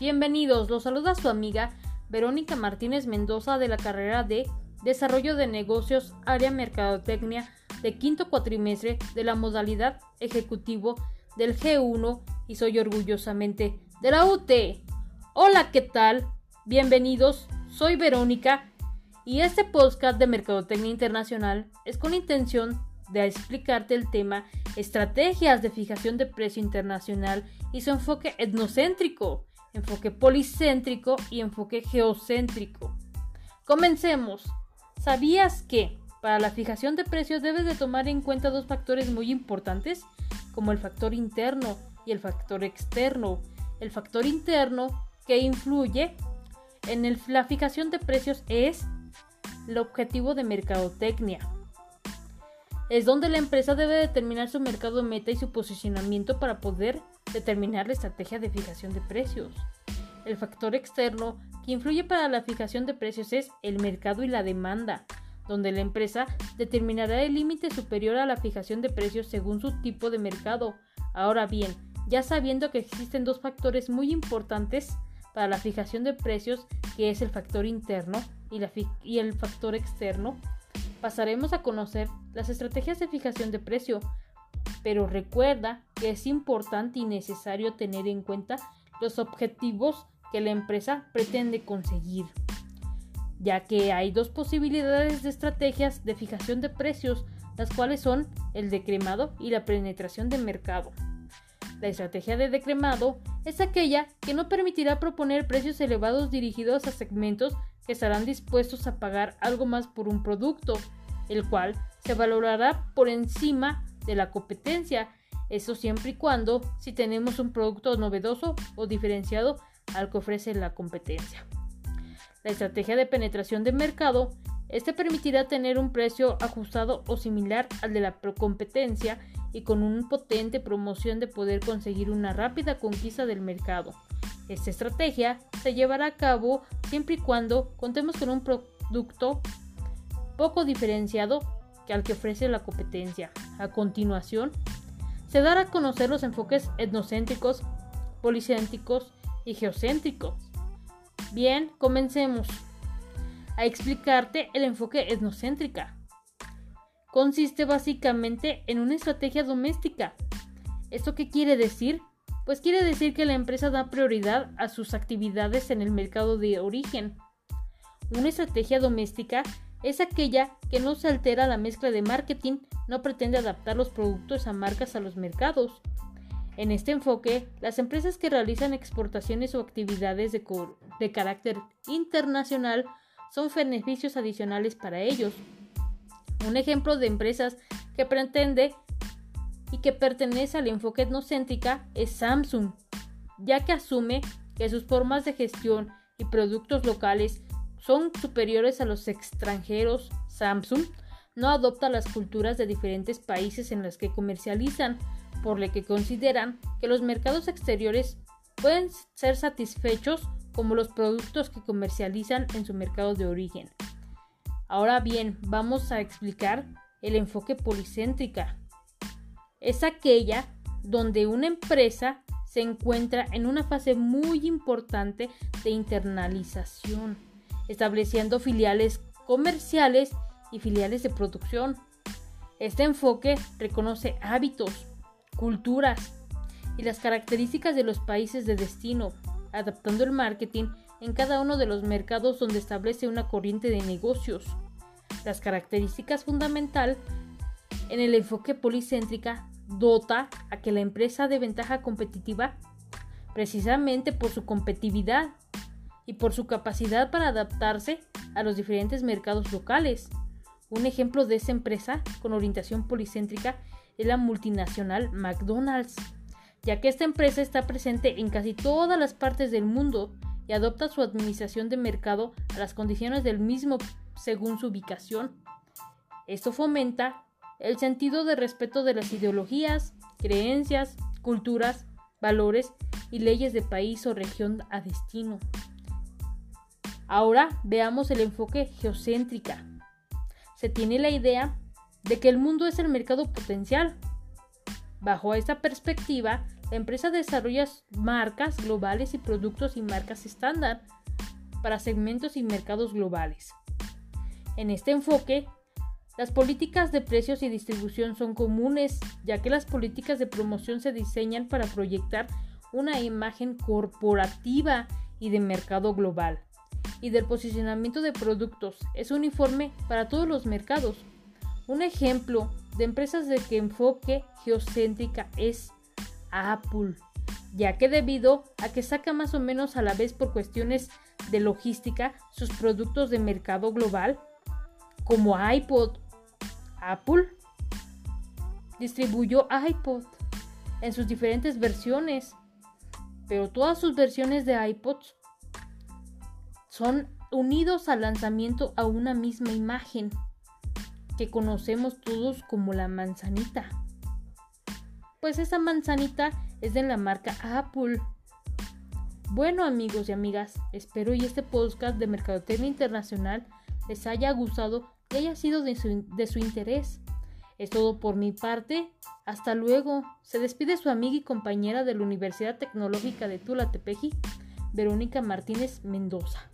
Bienvenidos, los saluda su amiga Verónica Martínez Mendoza de la carrera de Desarrollo de Negocios, Área Mercadotecnia de quinto cuatrimestre de la modalidad ejecutivo del G1 y soy orgullosamente de la UT. Hola, ¿qué tal? Bienvenidos, soy Verónica y este podcast de Mercadotecnia Internacional es con intención de explicarte el tema estrategias de fijación de precio internacional y su enfoque etnocéntrico enfoque policéntrico y enfoque geocéntrico. Comencemos. ¿Sabías que para la fijación de precios debes de tomar en cuenta dos factores muy importantes, como el factor interno y el factor externo? El factor interno que influye en la fijación de precios es el objetivo de mercadotecnia. Es donde la empresa debe determinar su mercado meta y su posicionamiento para poder determinar la estrategia de fijación de precios. El factor externo que influye para la fijación de precios es el mercado y la demanda, donde la empresa determinará el límite superior a la fijación de precios según su tipo de mercado. Ahora bien, ya sabiendo que existen dos factores muy importantes para la fijación de precios, que es el factor interno y, el factor externo, pasaremos a conocer las estrategias de fijación de precio, pero recuerda que es importante y necesario tener en cuenta los objetivos que la empresa pretende conseguir, ya que hay dos posibilidades de estrategias de fijación de precios, las cuales son el decremado y la penetración de mercado. La estrategia de decremado es aquella que no permitirá proponer precios elevados dirigidos a segmentos que estarán dispuestos a pagar algo más por un producto, el cual se valorará por encima de la competencia, eso siempre y cuando si tenemos un producto novedoso o diferenciado al que ofrece la competencia. La estrategia de penetración de mercado este permitirá tener un precio ajustado o similar al de la competencia y con una potente promoción de poder conseguir una rápida conquista del mercado. Esta estrategia se llevará a cabo siempre y cuando contemos con un producto poco diferenciado que al que ofrece la competencia. A continuación, se dará a conocer los enfoques etnocéntricos, policéntricos y geocéntricos. Bien, comencemos a explicarte el enfoque etnocéntrica. Consiste básicamente en una estrategia doméstica. ¿Esto qué quiere decir? Pues quiere decir que la empresa da prioridad a sus actividades en el mercado de origen. Una estrategia doméstica es aquella que no se altera la mezcla de marketing, no pretende adaptar los productos a marcas a los mercados. En este enfoque, las empresas que realizan exportaciones o actividades de, carácter internacional son beneficios adicionales para ellos. Un ejemplo de empresas que pretende y que pertenece al enfoque etnocéntrica es Samsung, ya que asume que sus formas de gestión y productos locales son superiores a los extranjeros, Samsung no adopta las culturas de diferentes países en las que comercializan, por lo que consideran que los mercados exteriores pueden ser satisfechos como los productos que comercializan en su mercado de origen. Ahora bien, vamos a explicar el enfoque policéntrica. Es aquella donde una empresa se encuentra en una fase muy importante de internalización estableciendo filiales comerciales y filiales de producción. Este enfoque reconoce hábitos, culturas y las características de los países de destino, adaptando el marketing en cada uno de los mercados donde establece una corriente de negocios. Las características fundamental en el enfoque policéntrica dota a que la empresa de ventaja competitiva precisamente por su competitividad y por su capacidad para adaptarse a los diferentes mercados locales. Un ejemplo de esa empresa con orientación policéntrica es la multinacional McDonald's, ya que esta empresa está presente en casi todas las partes del mundo y adopta su administración de mercado a las condiciones del mismo según su ubicación. Esto fomenta el sentido de respeto de las ideologías, creencias, culturas, valores y leyes de país o región a destino. Ahora veamos el enfoque geocéntrica. Se tiene la idea de que el mundo es el mercado potencial. Bajo esta perspectiva, la empresa desarrolla marcas globales y productos y marcas estándar para segmentos y mercados globales. En este enfoque, las políticas de precios y distribución son comunes, ya que las políticas de promoción se diseñan para proyectar una imagen corporativa y de mercado global, y del posicionamiento de productos es uniforme para todos los mercados. Un ejemplo de empresas de que enfoque geocéntrica es Apple, ya que debido a que saca más o menos a la vez por cuestiones de logística sus productos de mercado global, como iPod, Apple distribuyó iPod en sus diferentes versiones, pero todas sus versiones de iPods son unidos al lanzamiento a una misma imagen que conocemos todos como la manzanita. Pues esa manzanita es de la marca Apple. Bueno amigos y amigas, espero y este podcast de Mercadotecnia Internacional les haya gustado y haya sido de su, de su interés. Es todo por mi parte. Hasta luego. Se despide su amiga y compañera de la Universidad Tecnológica de Tula Tepeji, Verónica Martínez Mendoza.